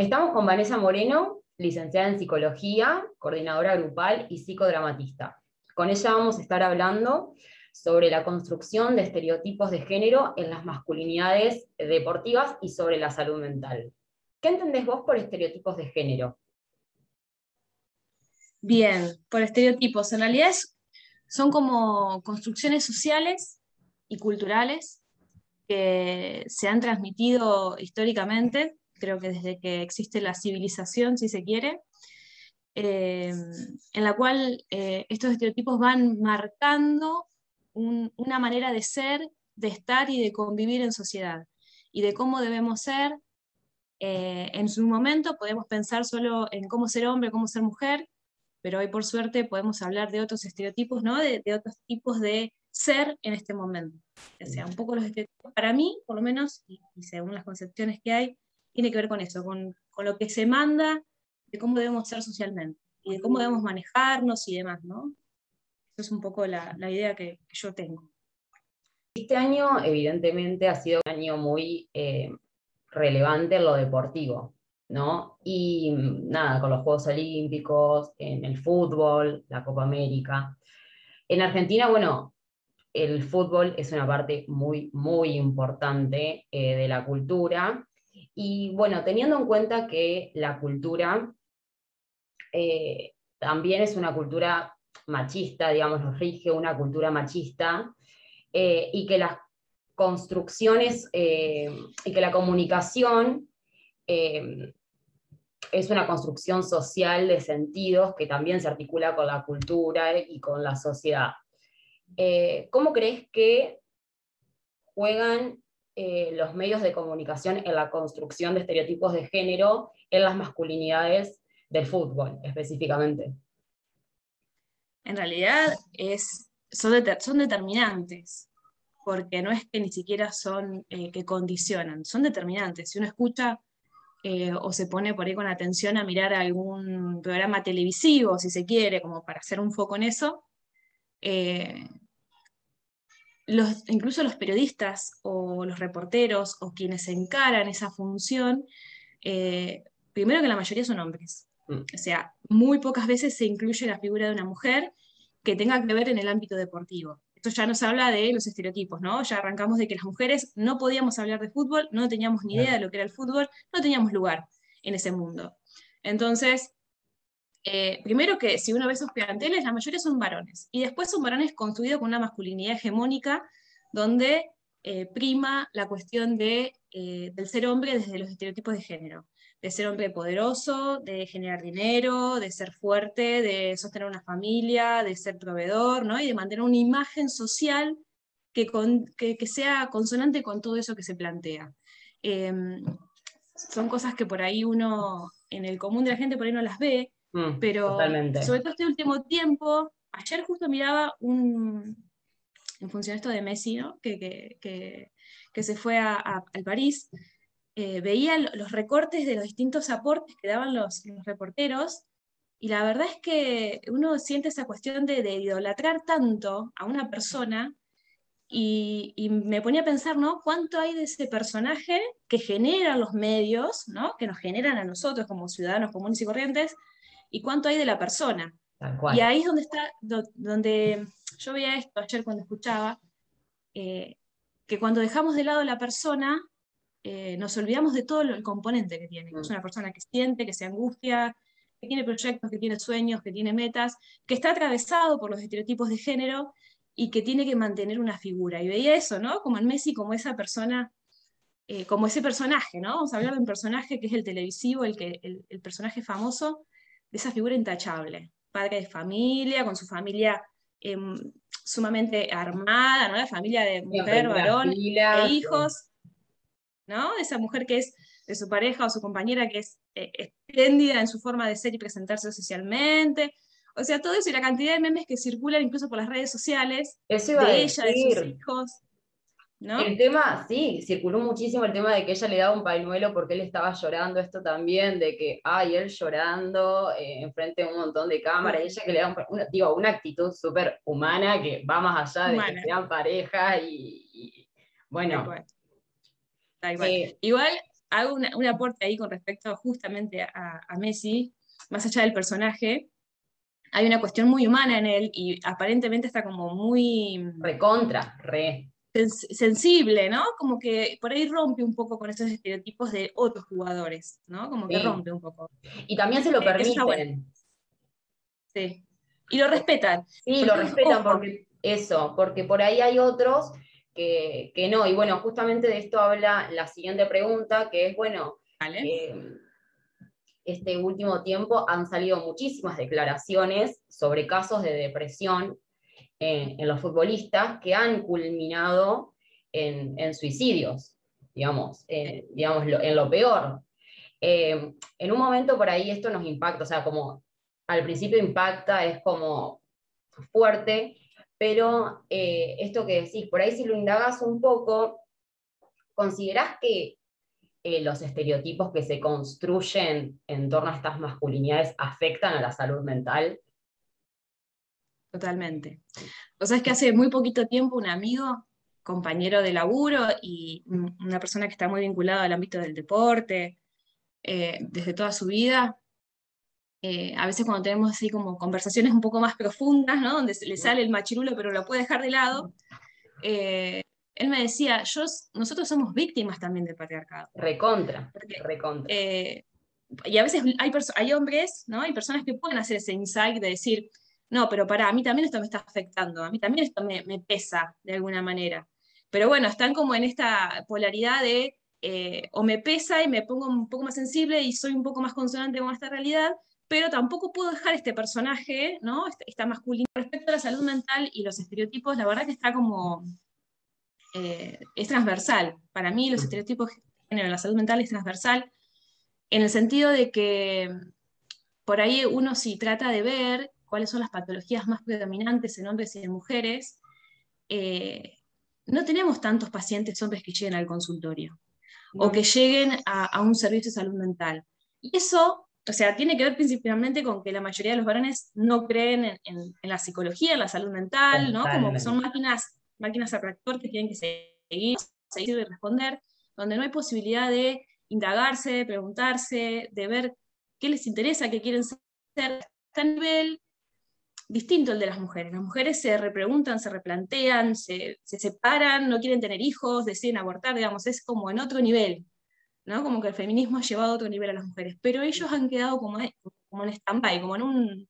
Estamos con Vanessa Moreno, licenciada en psicología, coordinadora grupal y psicodramatista. Con ella vamos a estar hablando sobre la construcción de estereotipos de género en las masculinidades deportivas y sobre la salud mental. ¿Qué entendés vos por estereotipos de género? Bien, por estereotipos. En realidad son como construcciones sociales y culturales que se han transmitido históricamente, creo que desde que existe la civilización, si se quiere, eh, en la cual eh, estos estereotipos van marcando una manera de ser, de estar y de convivir en sociedad, y de cómo debemos ser. Eh, en su momento podemos pensar solo en cómo ser hombre, cómo ser mujer, pero hoy por suerte podemos hablar de otros estereotipos, ¿no? de, otros tipos de ser en este momento. O sea, un poco los estereotipos, para mí, por lo menos, y, según las concepciones que hay, tiene que ver con eso, con, con, lo que se manda de cómo debemos ser socialmente y de cómo debemos manejarnos y demás, ¿no? Esa es un poco la, la idea que, yo tengo. Este año, evidentemente, ha sido un año muy eh, relevante en lo deportivo. ¿no? Y nada, con los Juegos Olímpicos, en el fútbol, la Copa América. En Argentina, bueno, el fútbol es una parte muy, muy importante eh, de la cultura. Y bueno, teniendo en cuenta que la cultura eh, también es una cultura machista, digamos, nos rige una cultura machista, eh, y que las construcciones y que la comunicación es una construcción social de sentidos que también se articula con la cultura y con la sociedad. Eh, ¿Cómo crees que juegan eh, los medios de comunicación en la construcción de estereotipos de género en las masculinidades del fútbol específicamente? En realidad son, determinantes, porque no es que ni siquiera son eh, que condicionan, son determinantes. Si uno escucha eh, o se pone por ahí con atención a mirar algún programa televisivo, si se quiere, como para hacer un foco en eso, incluso los periodistas o los reporteros o quienes encaran esa función, eh, primero que la mayoría son hombres. Mm. O sea, muy pocas veces se incluye la figura de una mujer que tenga que ver en el ámbito deportivo esto ya nos habla de los estereotipos, ¿no? Ya arrancamos de que las mujeres no podíamos hablar de fútbol, no teníamos ni idea de lo que era el fútbol, no teníamos lugar en ese mundo. Entonces, eh, primero que si uno ve esos planteles, la mayoría son varones, y después son varones construidos con una masculinidad hegemónica, donde eh, prima la cuestión de, eh, del ser hombre desde los estereotipos de género de ser hombre poderoso, de generar dinero, de ser fuerte, de sostener una familia, de ser proveedor, ¿no? Y de mantener una imagen social que, que, sea consonante con todo eso que se plantea. Em, son cosas que por ahí uno, en el común de la gente por ahí no las ve, mm, pero sobre todo este último tiempo, ayer justo miraba un, en función de esto de Messi, ¿no? que, que, que, se fue a, a, al París, eh, veía los recortes de los distintos aportes que daban los, reporteros, y la verdad es que uno siente esa cuestión de, idolatrar tanto a una persona, y, me ponía a pensar, ¿no? ¿Cuánto hay de ese personaje que generan los medios, ¿no? Que nos generan a nosotros como ciudadanos comunes y corrientes, y cuánto hay de la persona. Y ahí es donde está, donde yo veía esto ayer cuando escuchaba, eh, que cuando dejamos de lado la persona, eh, nos olvidamos de todo el componente que tiene. Es mm. una persona que siente, que se angustia, que tiene proyectos, que tiene sueños, que tiene metas, que está atravesado por los estereotipos de género y que tiene que mantener una figura. Y veía eso, ¿no? Como en Messi, como esa persona, eh, como ese personaje, ¿no? Vamos a hablar de un personaje que es el televisivo, el, que, el, personaje famoso, de esa figura intachable. Padre de familia, con su familia em, sumamente armada, ¿no? La familia de mujer, varón e hijos. ¿no? Esa mujer que es de su pareja o su compañera que es eh, espléndida en su forma de ser y presentarse socialmente. O sea, todo eso y la cantidad de memes que circulan incluso por las redes sociales de ella, de sus hijos. ¿No? El tema, sí, circuló muchísimo el tema de que ella le daba un pañuelo porque él estaba llorando, esto también, de que, ay, él llorando eh, enfrente de un montón de cámaras, y ella que le da un, una, digo, una actitud súper humana que va más allá de que sean pareja y, bueno, Igual, hago un aporte ahí con respecto justamente a, Messi, más allá del personaje, hay una cuestión muy humana en él y aparentemente está como muy... Recontra, re. Sensible, ¿no? Como que por ahí rompe un poco con esos estereotipos de otros jugadores, ¿no? Como que rompe un poco. Y también se lo eh, permiten. Sí. Y lo respetan. Sí, lo respetan porque eso, porque por ahí hay otros que, no. Y bueno, justamente de esto habla la siguiente pregunta, que es, bueno, eh, este último tiempo han salido muchísimas declaraciones sobre casos de depresión en, los futbolistas que han culminado en, suicidios, digamos, digamos en lo peor. Eh, en un momento por ahí esto nos impacta, o sea, como al principio impacta, es como fuerte, pero eh, esto que decís, por ahí si lo indagas un poco, ¿considerás que eh, los estereotipos que se construyen en torno a estas masculinidades afectan a la salud mental? Totalmente. O sea, es que hace muy poquito tiempo un amigo, compañero de laburo y una persona que está muy vinculada al ámbito del deporte, eh, desde toda su vida, eh, a veces cuando tenemos así como conversaciones un poco más profundas, ¿no? donde le sale el machirulo pero lo puede dejar de lado, eh, él me decía, yo, nosotros somos víctimas también del patriarcado. Recontra, recontra. Eh, y a veces hay, hay hombres, ¿no? Hay personas que pueden hacer ese insight de decir, no, pero para, a mí también esto me está afectando, a mí también esto me, pesa de alguna manera. Pero bueno, están como en esta polaridad de o me pesa y me pongo un poco más sensible y soy un poco más consonante con esta realidad, pero tampoco puedo dejar este personaje, ¿no? Esta, masculina. Respecto a la salud mental y los estereotipos, la verdad que está como, eh, es transversal. Para mí los estereotipos en la salud mental es transversal, en el sentido de que por ahí uno si trata de ver cuáles son las patologías más predominantes en hombres y en mujeres, eh, no tenemos tantos pacientes hombres que lleguen al consultorio o que lleguen a, a, un servicio de salud mental. Y eso o sea, tiene que ver principalmente con que la mayoría de los varones no creen en, la psicología, en la salud mental, ¿no? Como que son máquinas, máquinas a reactor que tienen que seguir, seguir y responder, donde no hay posibilidad de indagarse, de preguntarse, de ver qué les interesa, qué quieren ser. A nivel distinto al de las mujeres. Las mujeres se repreguntan, se replantean, se, se separan, no quieren tener hijos, deciden abortar, digamos, es como en otro nivel. Como que el feminismo ha llevado a otro nivel a las mujeres, pero ellos han quedado como, como en stand-by, como, en un,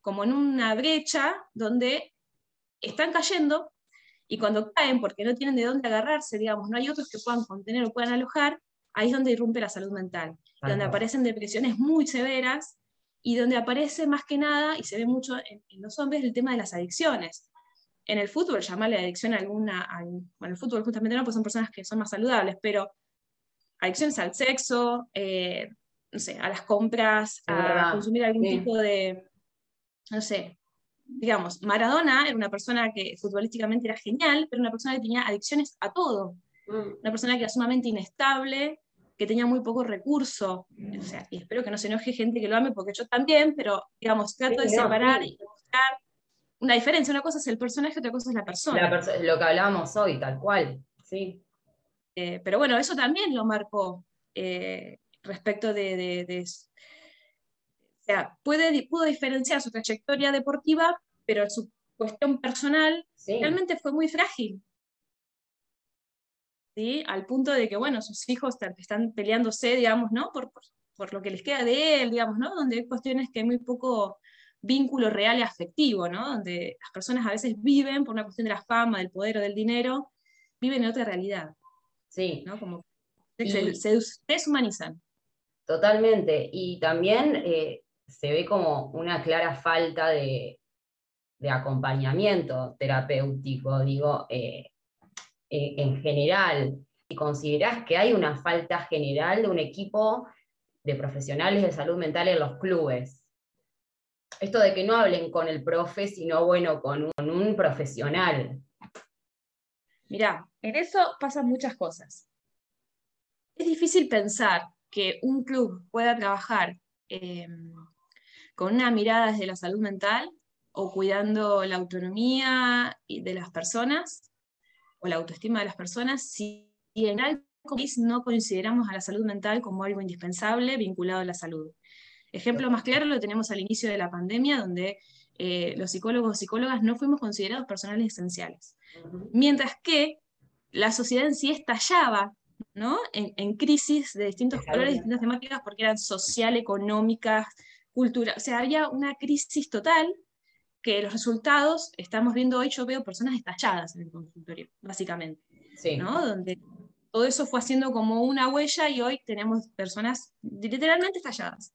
como en una brecha donde están cayendo y cuando caen porque no tienen de dónde agarrarse, digamos, no hay otros que puedan contener o puedan alojar, ahí es donde irrumpe la salud mental, donde aparecen depresiones muy severas y donde aparece más que nada, y se ve mucho en, los hombres, el tema de las adicciones. En el fútbol, llamarle adicción a alguna, bueno, el fútbol justamente no, pues son personas que son más saludables, pero adicciones al sexo, eh, no sé, a las compras, a consumir algún tipo de, no sé, digamos, Maradona era una persona que futbolísticamente era genial, pero una persona que tenía adicciones a todo. Mm. Una persona que era sumamente inestable, que tenía muy poco recurso. O sea, y espero que no se enoje gente que lo ame, porque yo también, pero digamos, trato de separar y mostrar una diferencia. Una cosa es el personaje, otra cosa es la persona. lo que hablábamos hoy, tal cual. Sí. Eh, pero bueno, eso también lo marcó eh, respecto de, O sea, puede, pudo diferenciar su trayectoria deportiva, pero su cuestión personal realmente fue muy frágil. ¿Sí? Al punto de que, bueno, sus hijos están peleándose, digamos, ¿no? Por, por, lo que les queda de él, digamos, ¿no? Donde hay cuestiones que hay muy poco vínculo real y afectivo, ¿no? Donde las personas a veces viven por una cuestión de la fama, del poder o del dinero, viven en otra realidad. Sí. ¿no? Como se, deshumanizan. Totalmente. Y también eh, se ve como una clara falta de, acompañamiento terapéutico, digo, eh, eh, en general. ¿Y considerás que hay una falta general de un equipo de profesionales de salud mental en los clubes? Esto de que no hablen con el profe, sino bueno, con un profesional. Mirá, en eso pasan muchas cosas. Es difícil pensar que un club pueda trabajar em, con una mirada desde la salud mental o cuidando la autonomía de las personas o la autoestima de las personas si en no consideramos a la salud mental como algo indispensable vinculado a la salud. Ejemplo más claro lo tenemos al inicio de la pandemia, donde eh, los psicólogos o psicólogas no fuimos considerados personales esenciales. Mientras que la sociedad en sí estallaba ¿no? en, crisis de distintos colores, distintas temáticas, porque eran social, económicas, culturales. O sea, había una crisis total que los resultados, estamos viendo hoy, yo veo personas estalladas en el consultorio, básicamente. ¿no? Donde todo eso fue haciendo como una huella y hoy tenemos personas literalmente estalladas.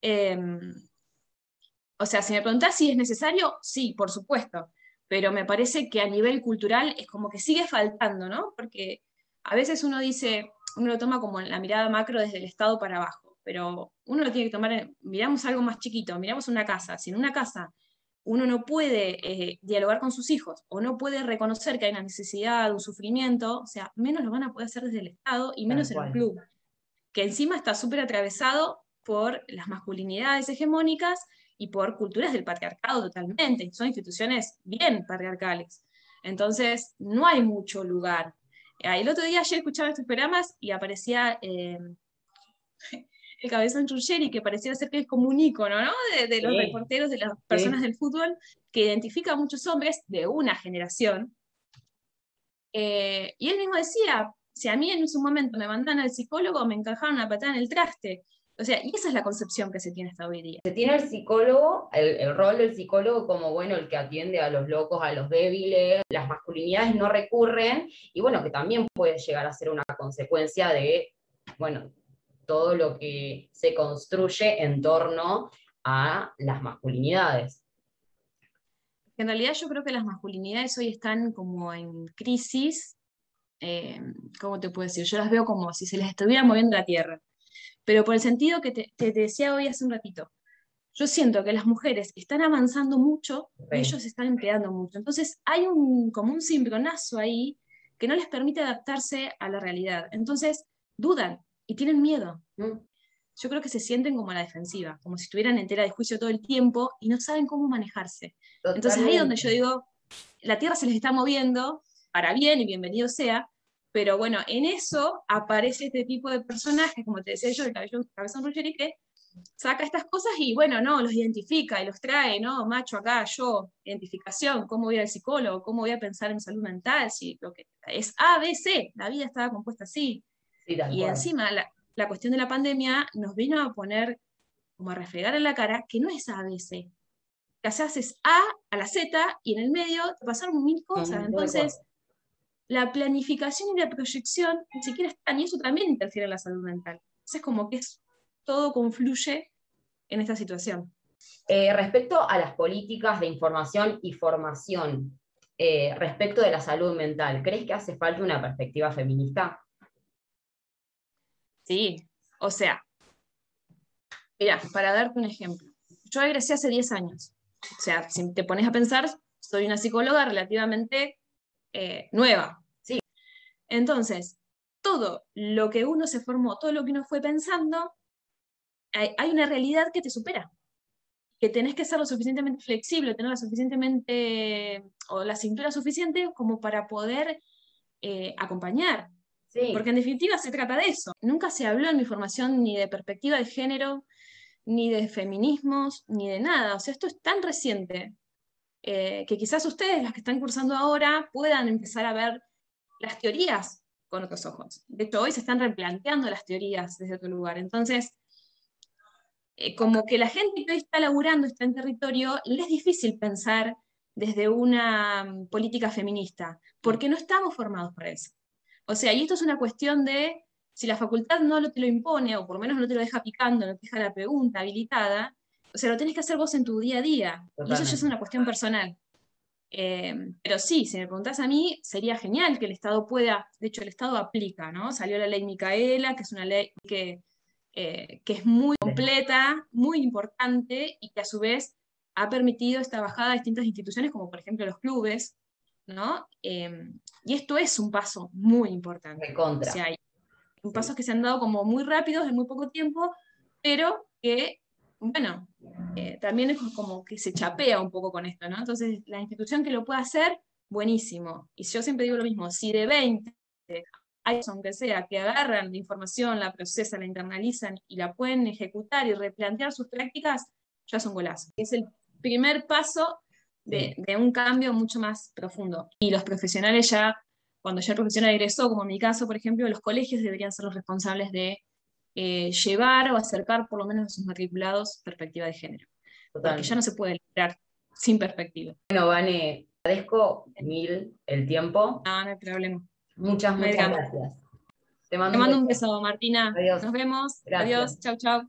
Em, o sea, si me preguntás si es necesario, sí, por supuesto, pero me parece que a nivel cultural es como que sigue faltando, ¿no? Porque a veces uno dice, uno lo toma como la mirada macro desde el Estado para abajo, pero uno lo tiene que tomar, miramos algo más chiquito, miramos una casa, si en una casa uno no puede eh, dialogar con sus hijos o no puede reconocer que hay una necesidad, un sufrimiento, o sea, menos lo van a poder hacer desde el Estado y menos en el club, que encima está súper atravesado por las masculinidades hegemónicas y por culturas del patriarcado totalmente. Son instituciones bien patriarcales. Entonces, no hay mucho lugar. El otro día ayer escuchaba estos programas y aparecía eh, el cabezón Churcheri, que parecía ser que es como un ícono, ¿no? De, los reporteros, de las personas del fútbol, que identifica a muchos hombres de una generación. Eh, y él mismo decía, si a mí en su momento me mandan al psicólogo, me encajaron una patada en el traste. O sea, y esa es la concepción que se tiene hasta hoy día. Se tiene el psicólogo, el, rol del psicólogo como, bueno, el que atiende a los locos, a los débiles, las masculinidades no recurren, y bueno, que también puede llegar a ser una consecuencia de, bueno, todo lo que se construye en torno a las masculinidades. En realidad yo creo que las masculinidades hoy están como en crisis, eh, ¿cómo te puedo decir? Yo las veo como si se les estuviera moviendo la tierra pero por el sentido que te, decía hoy hace un ratito. Yo siento que las mujeres están avanzando mucho y ellos están empleando mucho. Entonces hay un, como un cimbronazo ahí que no les permite adaptarse a la realidad. Entonces dudan y tienen miedo. Yo creo que se sienten como a la defensiva, como si estuvieran en tela de juicio todo el tiempo y no saben cómo manejarse. Entonces ahí es donde yo digo, la tierra se les está moviendo para bien y bienvenido sea, pero bueno, en eso aparece este tipo de personajes, como te decía yo, el cabezón Ruggeri, que saca estas cosas y bueno, no, los identifica y los trae, ¿no? Macho acá, yo, identificación, cómo voy al psicólogo, cómo voy a pensar en salud mental, si lo que es A, B, C, la vida estaba compuesta así. Y encima la, la, cuestión de la pandemia nos vino a poner, como a refregar en la cara, que no es A, B, C. Que haces A a la Z y en el medio te pasaron mil cosas. Entonces, la planificación y la proyección ni siquiera están, y eso también interfiere en la salud mental. Entonces, es como que es, todo confluye en esta situación. Eh, respecto a las políticas de información y formación, eh, respecto de la salud mental, ¿crees que hace falta una perspectiva feminista? Sí, o sea, mira, para darte un ejemplo, yo egresé hace 10 años. O sea, si te pones a pensar, soy una psicóloga relativamente eh, nueva, entonces, todo lo que uno se formó, todo lo que uno fue pensando, hay, una realidad que te supera. Que tenés que ser lo suficientemente flexible, tener la suficientemente, o la cintura suficiente como para poder eh, acompañar. Porque en definitiva se trata de eso. Nunca se habló en mi formación ni de perspectiva de género, ni de feminismos, ni de nada. O sea, esto es tan reciente eh, que quizás ustedes, las que están cursando ahora, puedan empezar a ver las teorías con otros ojos. De hecho, hoy se están replanteando las teorías desde otro lugar. Entonces, eh, como que la gente que hoy está laburando, está en territorio, le es difícil pensar desde una mm, política feminista, porque no estamos formados para eso. O sea, y esto es una cuestión de, si la facultad no te lo impone, o por lo menos no te lo deja picando, no te deja la pregunta habilitada, o sea, lo tienes que hacer vos en tu día a día. Y eso ya es una cuestión personal. Eh, pero sí, si me preguntás a mí, sería genial que el Estado pueda, de hecho el Estado aplica, ¿no? Salió la ley Micaela, que es una ley que, eh, que es muy completa, muy importante y que a su vez ha permitido esta bajada a distintas instituciones, como por ejemplo los clubes, ¿no? Eh, y esto es un paso muy importante. contra. hay pasos que se han dado como muy rápidos en muy poco tiempo, pero que bueno, eh, también es como que se chapea un poco con esto, ¿no? Entonces, la institución que lo pueda hacer, buenísimo. Y yo siempre digo lo mismo, si de 20 aunque sea, que agarran la información, la procesan, la internalizan y la pueden ejecutar y replantear sus prácticas, ya es un golazo. Es el primer paso de, un cambio mucho más profundo. Y los profesionales ya, cuando ya el profesional egresó, como en mi caso, por ejemplo, los colegios deberían ser los responsables de eh, llevar o acercar por lo menos a sus matriculados perspectiva de género. Porque ya no se puede lograr sin perspectiva. Bueno, Vane, agradezco mil el tiempo. No, no hay problema. Muchas, muchas gracias. Te mando, un, beso. Martina. Adiós. Nos vemos. Adiós. Chau, chau.